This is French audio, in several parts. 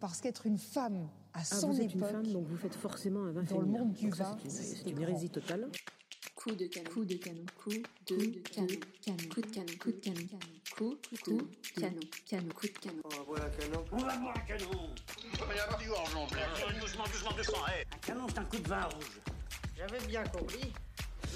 parce qu'être une femme à Ah, son vous êtes une époque, femme, donc vous faites forcément un vin dans le monde du vin, c'est une- hérésie totale. Coup de canon. Coup de canon. Coup de canon. Canon. Coup de canon. Coup de canon. Coup coup de canon. Canon. Coup de canon. On va boire un canon. On va boire un canon Il va y avoir du hé Un canon, c'est un coup de vin rouge. J'avais bien compris.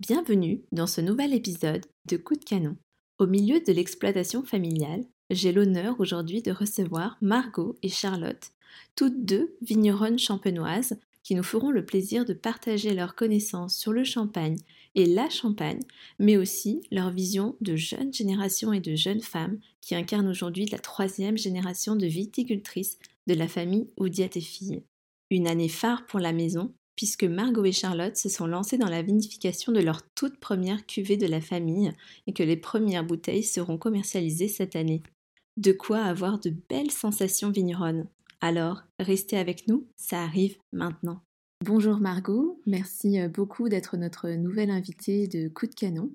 Bienvenue dans ce nouvel épisode de Coup de canon. Au milieu de l'exploitation familiale, j'ai l'honneur aujourd'hui de recevoir Margot et Charlotte, toutes deux vigneronnes champenoises qui nous feront le plaisir de partager leurs connaissances sur le champagne et la champagne, mais aussi leur vision de jeunes générations et de jeunes femmes qui incarnent aujourd'hui la troisième génération de viticultrices de la famille Oudiat et. Une année phare pour la maison, puisque Margot et Charlotte se sont lancées dans la vinification de leur toute première cuvée de la famille et que les premières bouteilles seront commercialisées cette année. De quoi avoir de belles sensations vigneronnes. Alors, restez avec nous, ça arrive maintenant. Bonjour Margot, merci euh, beaucoup d'être notre nouvelle invitée de Coup de Canon.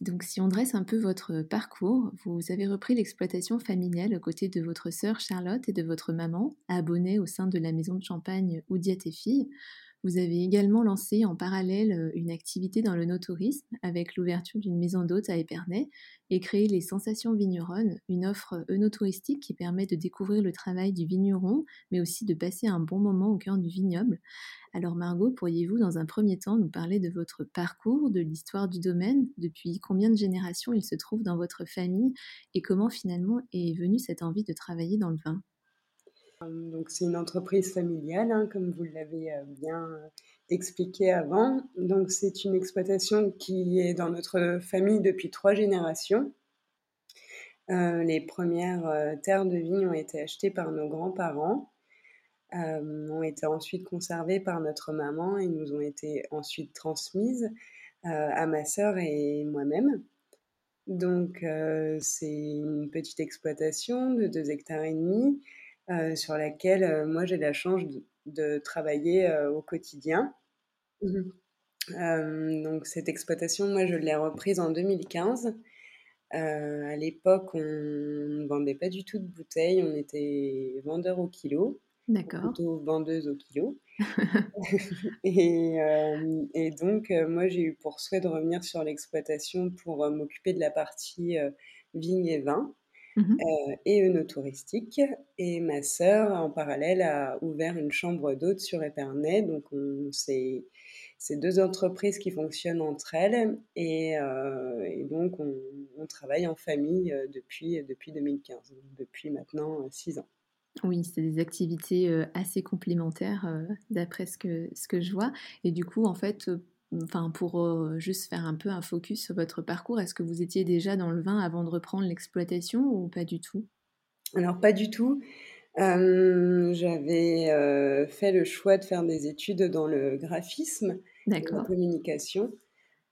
Donc si on dresse un peu votre parcours, vous avez repris l'exploitation familiale aux côtés de votre sœur Charlotte et de votre maman, abonnée au sein de la maison de champagne Oudiat et Filles. Vous avez également lancé en parallèle euh, une activité dans le no-tourisme avec l'ouverture d'une maison d'hôtes à Épernay et créé les Sensations Vigneronnes, une offre œnotouristique qui permet de découvrir le travail du vigneron, mais aussi de passer un bon moment au cœur du vignoble. Alors Margot, pourriez-vous dans un premier temps nous parler de votre parcours, de l'histoire du domaine, depuis combien de générations il se trouve dans votre famille et comment finalement est venue cette envie de travailler dans le vin? Donc c'est une entreprise familiale, hein, comme vous l'avez euh, bien euh, expliqué avant. Donc c'est une exploitation qui est dans notre famille depuis trois générations. Euh, les premières terres de vigne ont été achetées par nos grands-parents, ont été ensuite conservées par notre maman et nous ont été ensuite transmises à ma sœur et moi-même. Donc c'est une petite exploitation de 2 hectares et demi sur laquelle euh, moi j'ai la chance de, de travailler euh, au quotidien. Euh, donc cette exploitation, moi je l'ai reprise en 2015. Euh, à l'époque, on ne vendait pas du tout de bouteilles, on était vendeur au kilo, D'accord. plutôt vendeuse au kilo. et, euh, et donc, euh, moi j'ai eu pour souhait de revenir sur l'exploitation pour euh, m'occuper de la partie euh, vigne et vin Mhm. euh, et œnotouristique. Et ma sœur, en parallèle, a ouvert une chambre d'hôtes sur Épernay. Donc, on, c'est, deux entreprises qui fonctionnent entre elles. Et, euh, et donc, on, on travaille en famille euh, depuis, depuis 2015, donc depuis maintenant euh, six ans. Oui, c'est des activités euh, assez complémentaires euh, d'après ce que, ce que je vois. Et du coup, en fait, euh, enfin, pour euh, juste faire un peu un focus sur votre parcours, est-ce que vous étiez déjà dans le vin avant de reprendre l'exploitation ou pas du tout? Alors, pas du tout. Euh, j'avais euh, fait le choix de faire des études dans le graphisme et la communication.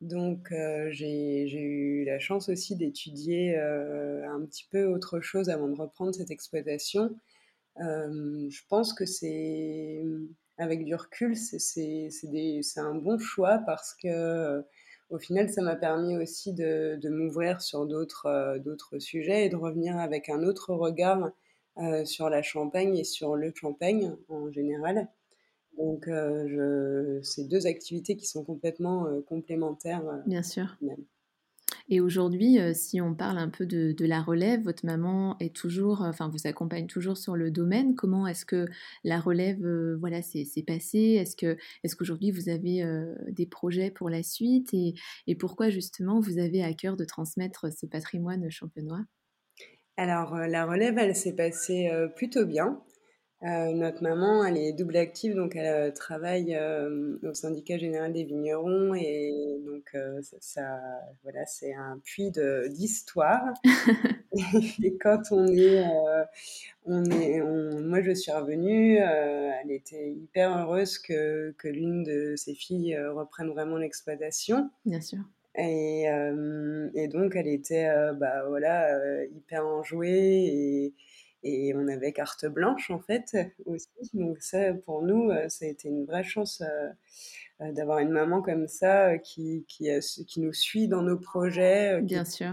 Donc, j'ai eu la chance aussi d'étudier un petit peu autre chose avant de reprendre cette exploitation. Je pense que c'est, avec du recul, c'est un bon choix parce que, euh, au final, ça m'a permis aussi de, de m'ouvrir sur d'autres euh, d'autres sujets et de revenir avec un autre regard euh, sur la Champagne et sur le Champagne en général. Donc, euh, c'est deux activités qui sont complètement complémentaires. Bien sûr. même. Et aujourd'hui, euh, si on parle un peu de, la relève, votre maman est toujours, euh, enfin, vous accompagne toujours sur le domaine. Comment est-ce que la relève, euh, voilà, s'est passée? Est-ce que, est-ce qu'aujourd'hui vous avez des projets pour la suite? Et, et pourquoi justement vous avez à cœur de transmettre ce patrimoine champenois? Alors, la relève, elle s'est passée plutôt bien. Euh, notre maman, elle est double active, donc elle euh, travaille euh, au syndicat général des vignerons et donc ça, ça- voilà, c'est un puits de- d'histoire. et quand on est, on est moi je suis revenue, elle était hyper heureuse que que l'une de ses filles, reprenne vraiment l'exploitation. Bien sûr. Et et donc elle était, bah, voilà, hyper enjouée et on avait carte blanche en fait aussi. Donc ça pour nous, ça a été une vraie chance, d'avoir une maman comme ça, qui qui qui nous suit dans nos projets, Bien sûr.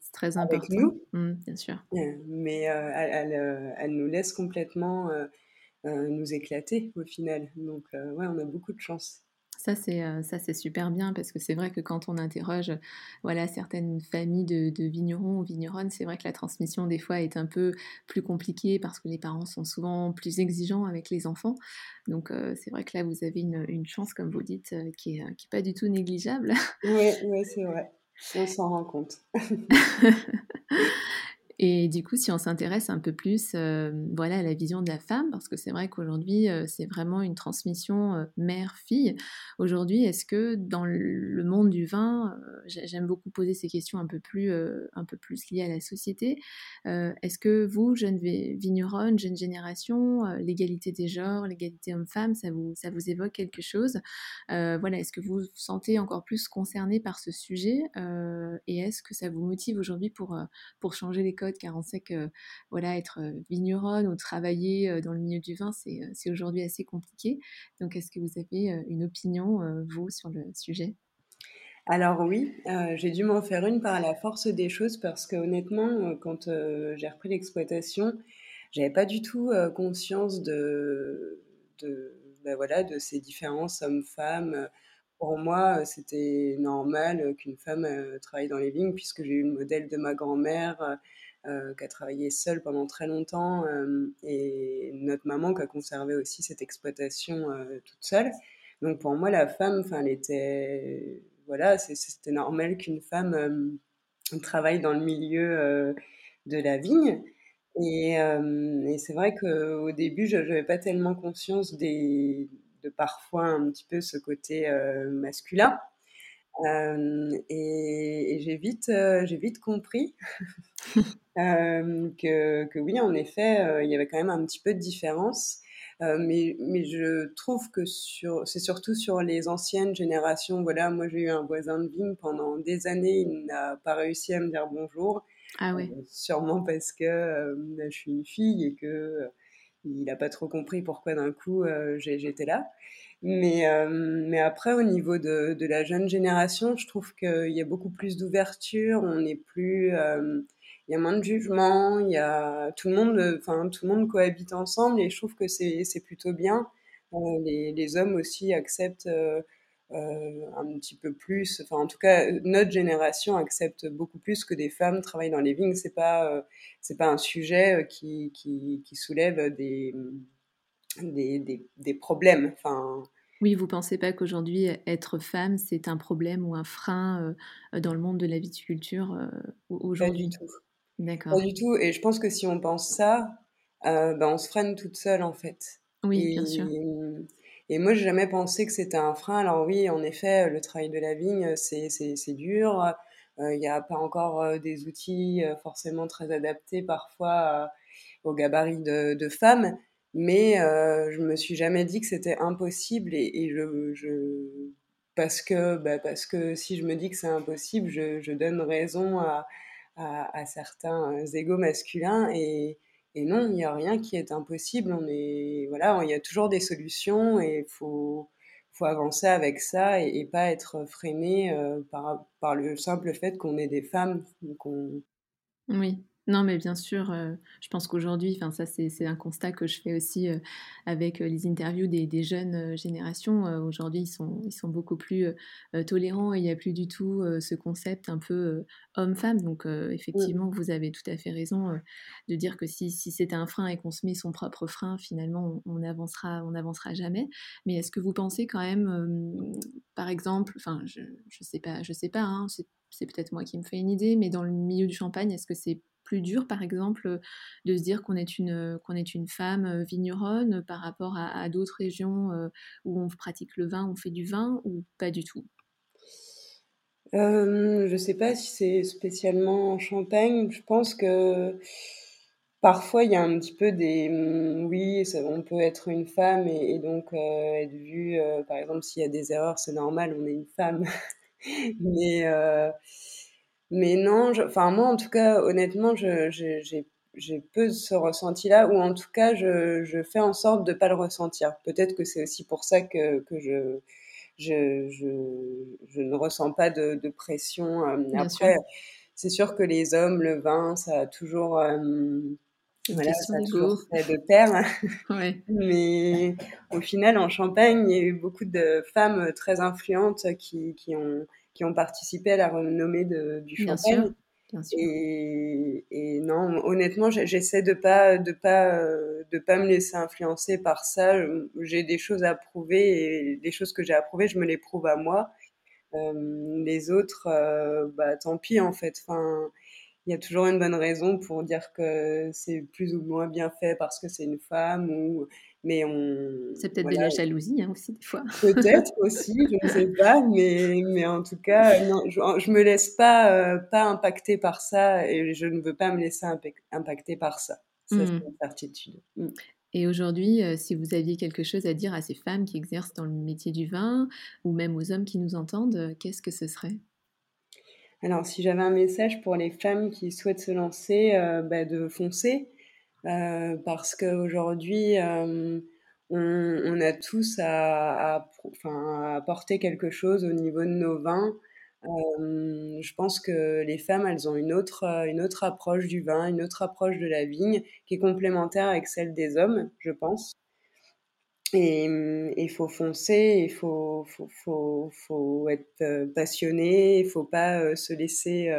C'est très avec important. nous. Mmh, bien sûr. mais elle elle, elle nous laisse complètement, nous éclater au final. Donc ouais, on a beaucoup de chance. Ça c'est, ça c'est super bien parce que c'est vrai que quand on interroge, voilà, certaines familles de de vignerons ou vigneronnes, c'est vrai que la transmission des fois est un peu plus compliquée parce que les parents sont souvent plus exigeants avec les enfants. Donc c'est vrai que là vous avez une une chance comme vous dites, qui est qui est pas du tout négligeable. Ouais, ouais, c'est vrai. On s'en rend compte. Et du coup, si on s'intéresse un peu plus, voilà, à la vision de la femme, parce que c'est vrai qu'aujourd'hui, c'est vraiment une transmission mère-fille. Aujourd'hui, est-ce que dans le monde du vin, j'aime beaucoup poser ces questions un peu plus, un peu plus liées à la société. est-ce que vous, jeune vigneronne, jeune génération, l'égalité des genres, l'égalité homme-femme, ça vous, ça vous évoque quelque chose? Voilà, est-ce que vous vous sentez encore plus concerné par ce sujet? Et est-ce que ça vous motive aujourd'hui pour, pour changer les car on sait que voilà, être vigneronne ou travailler dans le milieu du vin, c'est aujourd'hui assez compliqué. Donc, est-ce que vous avez une opinion, vous, sur le sujet? Alors oui, j'ai dû m'en faire une par la force des choses parce que honnêtement, quand j'ai repris l'exploitation, j'avais pas du tout conscience de, de, bah voilà, de ces différences hommes-femmes. Pour moi, c'était normal qu'une femme travaille dans les vignes puisque j'ai eu le modèle de ma grand-mère euh, qui a travaillé seule pendant très longtemps, euh, et notre maman qui a conservé aussi cette exploitation euh, toute seule. Donc pour moi, la femme, enfin, elle était, voilà, c'était normal qu'une femme travaille dans le milieu de la vigne. Et, c'est vrai qu'au début, je n'avais pas tellement conscience de parfois un petit peu ce côté masculin. Et, et j'ai vite, j'ai vite compris que, que, oui, en effet, il y avait quand même un petit peu de différence. mais, mais je trouve que sur, c'est surtout sur les anciennes générations. Voilà, moi j'ai eu un voisin de vigne pendant des années, il n'a pas réussi à me dire bonjour. Ah ouais. sûrement parce que je suis une fille et que il n'a pas trop compris pourquoi d'un coup j'étais là. Mais, mais après, au niveau de, de, la jeune génération, je trouve qu'il y a beaucoup plus d'ouverture, on n'est plus il y a moins de jugement, y a tout le monde, tout le monde cohabite ensemble et je trouve que c'est plutôt bien. Euh, les, les, hommes aussi acceptent euh, euh, un petit peu plus, enfin en tout cas notre génération accepte beaucoup plus que des femmes travaillent dans les vignes. C'est pas c'est pas un sujet qui, qui, qui soulève des, des, des, des problèmes. Enfin oui, vous pensez pas qu'aujourd'hui être femme c'est un problème ou un frein dans le monde de la viticulture aujourd'hui Pas du tout. Pas du tout. Et je pense que si on pense ça, euh, ben on se freine toute seule en fait. Oui, bien sûr. Et moi, j'ai jamais pensé que c'était un frein. Alors oui, en effet, le travail de la vigne, c'est dur. Euh, il n'y a pas encore euh, des outils forcément très adaptés parfois au gabarit de, de femmes. Mais je me suis jamais dit que c'était impossible. Et, et je, parce que, bah, parce que si je me dis que c'est impossible, je, donne raison à, à, certains euh, égaux masculins et, et non, il n'y a rien qui est impossible. On est, voilà, il y a toujours des solutions et faut, faut avancer avec ça et, pas être freiné euh, par, par le simple fait qu'on est des femmes. Oui, non, mais bien sûr, euh, je pense qu'aujourd'hui, ça c'est un constat que je fais aussi euh, avec euh, les interviews des, des jeunes générations. Aujourd'hui, ils sont, ils sont beaucoup plus tolérants et il n'y a plus du tout ce concept un peu homme-femme. Donc effectivement, vous avez tout à fait raison de dire que si, si c'est un frein et qu'on se met son propre frein, finalement, on n'avancera on avancera jamais. Mais est-ce que vous pensez quand même, par exemple, enfin je ne sais pas, je sais pas, hein, c'est peut-être moi qui me fais une idée, mais dans le milieu du champagne, est-ce que c'est plus dur, par exemple, de se dire qu'on est une, qu'on est une femme vigneronne par rapport à, d'autres régions où on pratique le vin, on fait du vin, ou pas du tout? Euh, je sais pas si c'est spécialement en Champagne. Je pense que parfois il y a un petit peu des mmh, oui, on peut être une femme et donc être vue, par exemple, s'il y a des erreurs, c'est normal, on est une femme. Mais mais non, enfin moi, en tout cas, honnêtement, j'ai peu ce ressenti-là ou en tout cas, je je fais en sorte de pas le ressentir. Peut-être que c'est aussi pour ça que que je je je je ne ressens pas de de pression, sûr. après, c'est sûr que les hommes, le vin, ça a toujours, Une voilà, ça a toujours fait de pair. Ouais. Mais au final, en Champagne, il y a eu beaucoup de femmes, très influentes qui qui ont qui ont participé à la renommée de du Bien sûr, Champagne bien sûr. et et non, honnêtement, j'e j'essaie de pas de pas, heu, de pas me laisser influencer par ça. J'ai des choses à prouver et les choses que j'ai à prouver, je me les prouve à moi. Hem, les autres, heu, bah, tant pis, en fait. Enfin, il y a toujours une bonne raison pour dire que c'est plus ou moins bien fait parce que c'est une femme ou mais on C'est peut-être de la jalousie, hein, aussi, des fois. Peut-être aussi, je ne sais pas, mais mais en tout cas, non, je je me laisse pas, heu, pas impacter par ça et je ne veux pas me laisser impacter par ça. Ça, c'est Mmh. une certitude. Mmh. Et aujourd'hui, heu, si vous aviez quelque chose à dire à ces femmes qui exercent dans le métier du vin ou même aux hommes qui nous entendent, qu'est-ce que ce serait? Alors si j'avais un message pour les femmes qui souhaitent se lancer, bah, de foncer, heu, parce qu'aujourd'hui, hem, on a tous à à apporter quelque chose au niveau de nos vins. Hem, je pense que les femmes, elles ont une autre, approche du vin, une autre approche de la vigne qui est complémentaire avec celle des hommes, je pense. Et il faut foncer, il faut être, passionné, il faut pas, se laisser,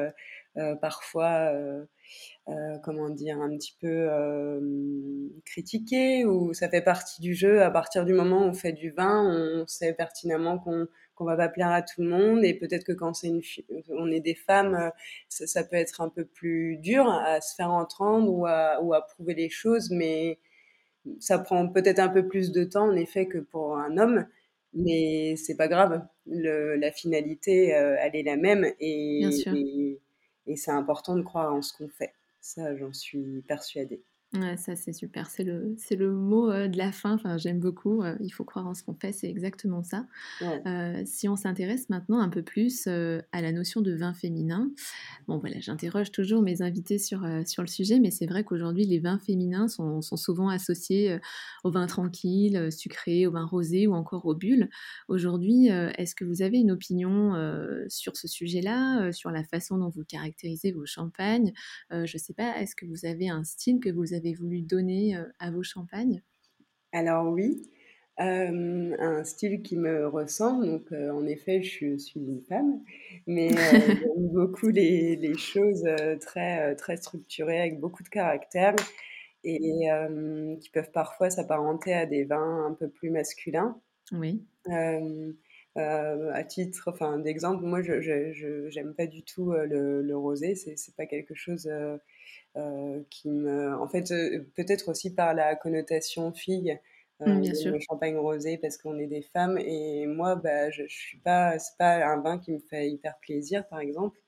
parfois, heu, comment dire? Un petit peu, hem, critiquer ou ça fait partie du jeu. À partir du moment où on fait du vin, on sait pertinemment qu'on qu'on va pas plaire à tout le monde et peut-être que quand c'est une on est des femmes, heu, ça ça peut être un peu plus dur à se faire entendre ou à ou à prouver les choses, mais ça prend peut-être un peu plus de temps en effet que pour un homme, mais c'est pas grave. Le la finalité, heu, elle est la même Bien sûr. et et c'est important de croire en ce qu'on fait. Ça, j'en suis persuadée. Ouais, ça, c'est super. C'est le c'est le mot, heu, de la fin. Enfin, j'aime beaucoup, heu, il faut croire en ce qu'on fait, c'est exactement ça. Ouais. Heu, si on s'intéresse maintenant un peu plus, à la notion de vin féminin. Bon, voilà, j'interroge toujours mes invités sur, sur le sujet, mais c'est vrai qu'aujourd'hui, les vins féminins sont sont souvent associés, aux vins tranquilles, sucrés, aux vins rosés ou encore aux bulles. Aujourd'hui, est-ce que vous avez une opinion, sur ce sujet-là, sur la façon dont vous caractérisez vos champagnes? Je sais pas, est-ce que vous avez un style que vous avez voulu donner, heu, à vos champagnes? Alors oui, hem, un style qui me ressemble donc heu, en effet, je suis une femme, mais j'aime beaucoup les les choses, très, très structurées avec beaucoup de caractère et qui peuvent parfois s'apparenter à des vins un peu plus masculins. Oui. À titre enfin d'exemple, moi je j'aime pas du tout, le le rosé, c'est c'est pas quelque chose, qui me en fait, heu, peut-être aussi par la connotation fille, heu, Mmh, bien sûr. le champagne rosé parce qu'on est des femmes et moi, bah, je je suis pas c'est pas un vin qui me fait hyper plaisir, par exemple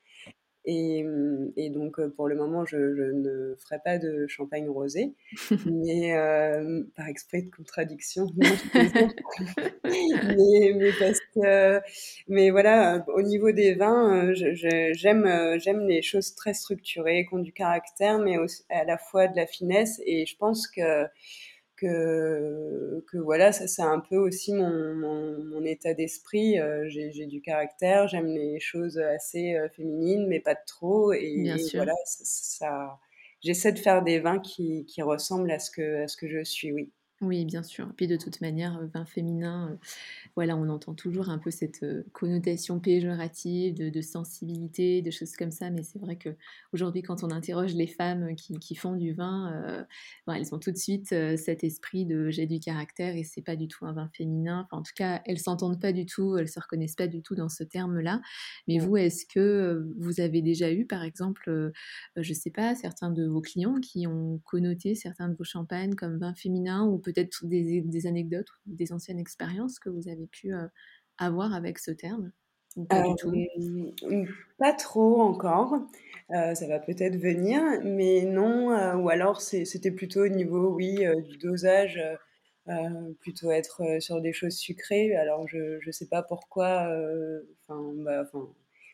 et mmh et donc heu, pour le moment, je je ne ferai pas de champagne rosé, mais hem, par esprit de contradiction, non. Mais mais parce que mais voilà, heu, au niveau des vins, j'aime, les choses très structurées, qui ont du caractère, mais à la fois de la finesse et je pense que que que voilà, ça c'est un peu aussi mon mon mon état d'esprit, heu, j'ai j'ai du caractère, j'aime les choses, assez, heu, féminines, mais pas trop et Bien et sûr. voilà, ç ça j'essaie de faire des vins qui qui ressemblent à ce que à ce que je suis, oui. Oui, bien sûr. Puis de toute manière, heu, vin féminin, heu, voilà, on entend toujours un peu cette, heu, connotation péjorative de de sensibilité, de choses comme ça, mais c'est vrai qu'aujourd'hui, quand on interroge les femmes qui qui font du vin, elles ont tout de suite, cet esprit de: «J'ai du caractère» et c'est pas du tout un vin féminin. Enfin, en tout cas, elles s'entendent pas du tout, elles se reconnaissent pas du tout dans ce terme-là. Mais Ouais. vous, est-ce que, vous avez déjà eu, par exemple, je sais pas, certains de vos clients qui ont connoté certains de vos champagnes comme vins féminins ou peut-être des anecdotes des anciennes expériences que vous avez pu, heu, avoir avec ce terme? Pas du tout Euh, pas trop encore. Euh, ça va peut-être venir, mais non. euh, ou alors c'était plutôt au niveau, oui, euh, du dosage, euh, euh, plutôt être euh, sur des choses sucrées. Alors je je sais pas pourquoi. euh, Enfin, bah,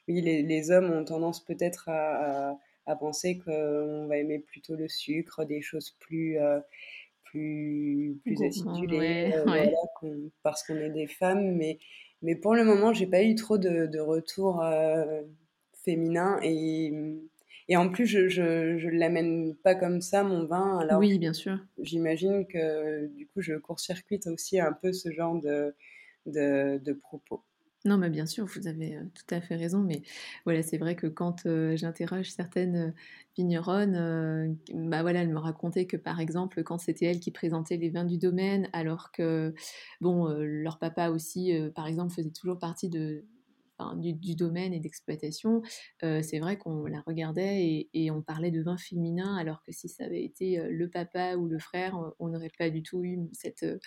oui, les, hommes ont tendance peut-être à, penser qu'on va aimer plutôt le sucre, des choses plus euh, plus plus ouais, euh, ouais. voilà, qu'on- parce qu'on est des femmes, mais mais pour le moment, j'ai pas eu trop de, de retours euh, féminins et, et en plus, je, je, je l'amène pas comme ça, mon vin. Alors, Oui, bien sûr. j'imagine que du coup, je court-circuite aussi un peu ce genre de, de, de propos. Non, mais bien sûr, vous avez tout à fait raison. Mais voilà, c'est vrai que quand j'interroge certaines vigneronnes, bah voilà, elles me racontaient que par exemple, quand c'était elles qui présentaient les vins du domaine, alors que bon, leur papa aussi, par exemple, faisait toujours partie de, enfin, du, du domaine et d'exploitation, euh, c'est vrai qu'on la regardait et, et on parlait de vin féminin, alors que si ça avait été euh, le papa ou le frère, on- n'aurait pas du tout eu cette, euh,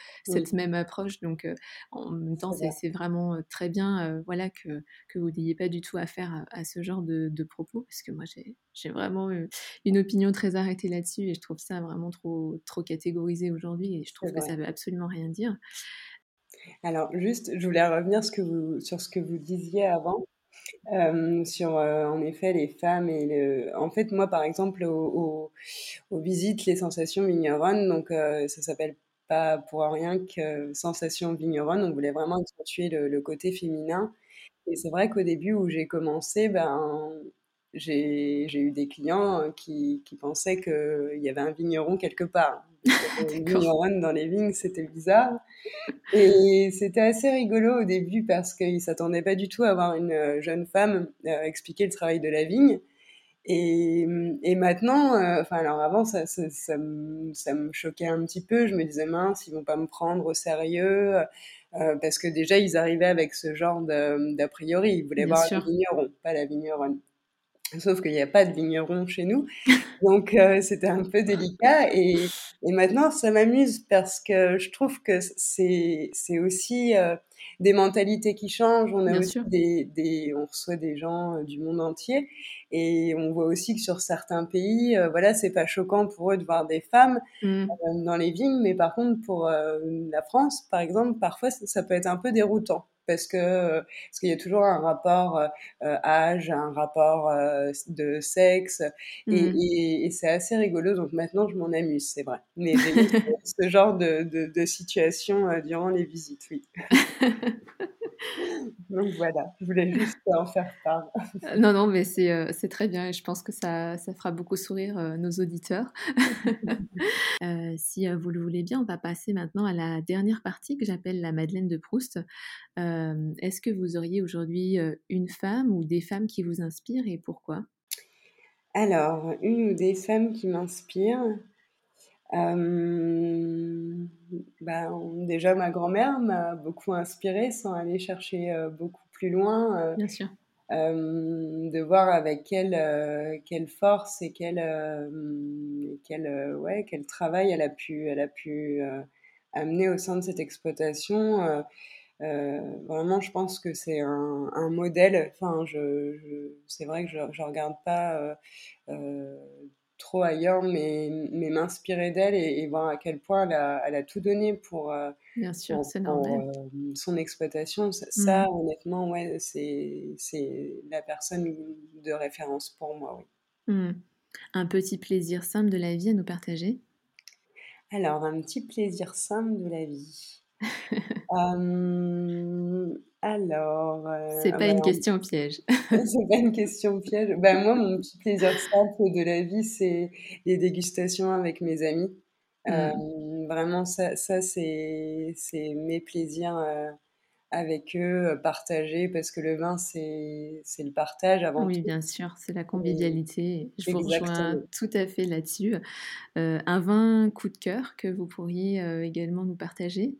même approche. Donc, en même temps, C'est c'est vrai. c'est vraiment très bien voilà, que, que vous n'ayez pas du tout affaire à, à ce genre de, de propos, parce que moi, j'ai vraiment une opinion très arrêtée là-dessus et je trouve ça vraiment trop, trop catégorisé aujourd'hui et je trouve que ça veut absolument rien dire. Alors, juste, je voulais revenir sur ce que vous disiez avant. Euh, sur euh, en effet les femmes et en fait moi par exemple au, au- aux visites les sensations vigneronnes donc euh, ça s'appelle pas pour rien que sensations vigneronnes on voulait vraiment accentuer le, côté féminin et c'est vrai qu'au début où j'ai commencé ben j'ai eu des clients qui, qui pensaient qu'il y avait un vigneron quelque part Vigneronne dans les vignes c'était bizarre et c'était assez rigolo au début parce qu'ils s'attendaient pas du tout à voir une euh, jeune femme euh, expliquer le travail de la vigne. Et, et maintenant, euh, enfin alors avant ça, ça, ça me, ça me choquait un petit peu. Je me disais mince, ils vont pas me prendre au sérieux euh, parce que déjà ils arrivaient avec ce genre d'a priori. Ils voulaient Bien voir sûr. le vigneron, pas la vigneronne. Sauf qu'il n'y a pas de vigneron chez nous. Donc euh, c'était un peu délicat et, et maintenant ça m'amuse parce que je trouve que c'est c'est aussi euh, des mentalités qui changent. On a Bien aussi des, des on reçoit des gens euh, du monde entier et on voit aussi que sur certains pays, voilà, c'est pas choquant pour eux de voir des femmes Mm. euh, dans les vignes, mais par contre pour la France, par exemple, parfois ça, ça peut être un peu déroutant parce que euh, parce qu'il y a toujours un rapport euh, euh, âge, un rapport euh, de sexe et, Mm. et- et c'est assez rigolo. Donc maintenant je m'en amuse, c'est vrai. Mais ce, ce genre de, de, de situation euh, durant les visites, oui. Donc voilà, je voulais juste en faire part. Euh, Non, non, mais c'est euh, c'est très bien et je pense que ça, ça fera beaucoup sourire euh, nos auditeurs. Euh, si vous le voulez bien, on va passer maintenant à la dernière partie que j'appelle la Madeleine de Proust. Est-ce que vous auriez aujourd'hui une femme ou des femmes qui vous inspirent et pourquoi? Alors, une ou des femmes qui m'inspirent? Euh, ben, déjà, ma grand-mère m'a beaucoup inspirée sans aller chercher euh, beaucoup plus loin. euh, Bien sûr. de voir avec quelle, quelle force et quel, quel, ouais, quel travail elle a pu, elle a pu amener au sein de cette exploitation. Vraiment, je pense que c'est un, un modèle. Enfin, je, je- c'est vrai que je ne regarde pas trop ailleurs, mais, mais m'inspirer d'elle et, et voir à quel point elle a, elle a tout donné pour, euh, Bien sûr, pour, c'est pour, normal. euh, son exploitation. Ça, ça, honnêtement, ouais, c'est, la personne de référence pour moi, oui. Hmm. Un petit plaisir simple de la vie à nous partager? Alors, un petit plaisir simple de la vie. Euh, alors, euh, C'est ah pas bah, une question piège. c'est pas une question piège. Ben, moi, mon petit plaisir simple de la vie, c'est les dégustations avec mes amis. Euh, Hmm. vraiment, ça, ça c'est, c'est mes plaisirs euh, avec eux, euh, partagés, parce que le vin, c'est, c'est le partage avant Oui, tout. bien sûr, c'est la convivialité. Je vous rejoins tout à fait là-dessus. Un vin coup de cœur que vous pourriez également nous partager?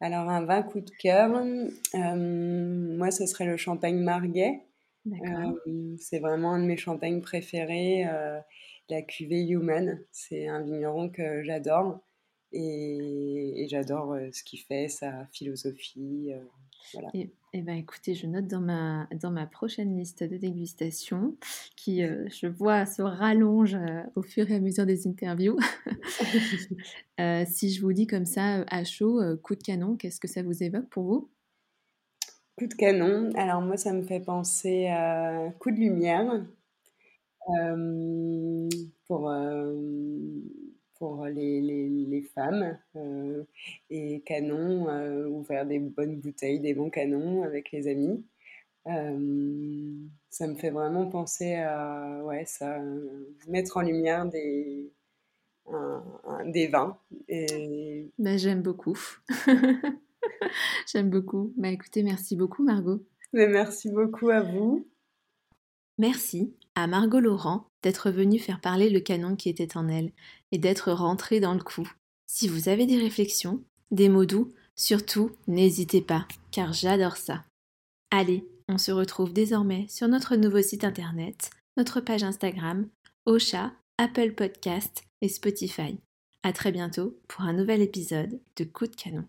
Alors, un vin coup de cœur, euh, moi, ce serait le champagne Marguet. Euh, c'est vraiment un de mes champagnes préférés, euh, la cuvée Human. C'est un vigneron que j'adore et, et j'adore ce qu'il fait, sa philosophie. Voilà. Et, et ben écoutez, je note dans ma, dans ma prochaine liste de dégustation qui, euh, je vois, se rallonge euh, au fur et à mesure des interviews. Euh, si je vous dis comme ça, à chaud, coup de canon, qu'est-ce que ça vous évoque pour vous? Coup de canon. Alors moi, ça me fait penser à coup de lumière pour, pour les, les- les femmes euh, et canon euh, ou faire des bonnes bouteilles, des bons canons avec les amis. Euh, ça me fait vraiment penser à ouais, ça, mettre en lumière des, un- un- des vins. Et Ben, J'aime beaucoup. J'aime beaucoup. Bah écoutez, merci beaucoup Margot. mais merci beaucoup à vous. Merci à Margot Laurent d'être venue faire parler le canon qui était en elle et d'être rentrée dans le coup. Si vous avez des réflexions, des mots doux, surtout n'hésitez pas, car j'adore ça. Allez, on se retrouve désormais sur notre nouveau site internet, notre page Instagram, Ocha, Apple Podcast et Spotify. À très bientôt pour un nouvel épisode de Coup de canon.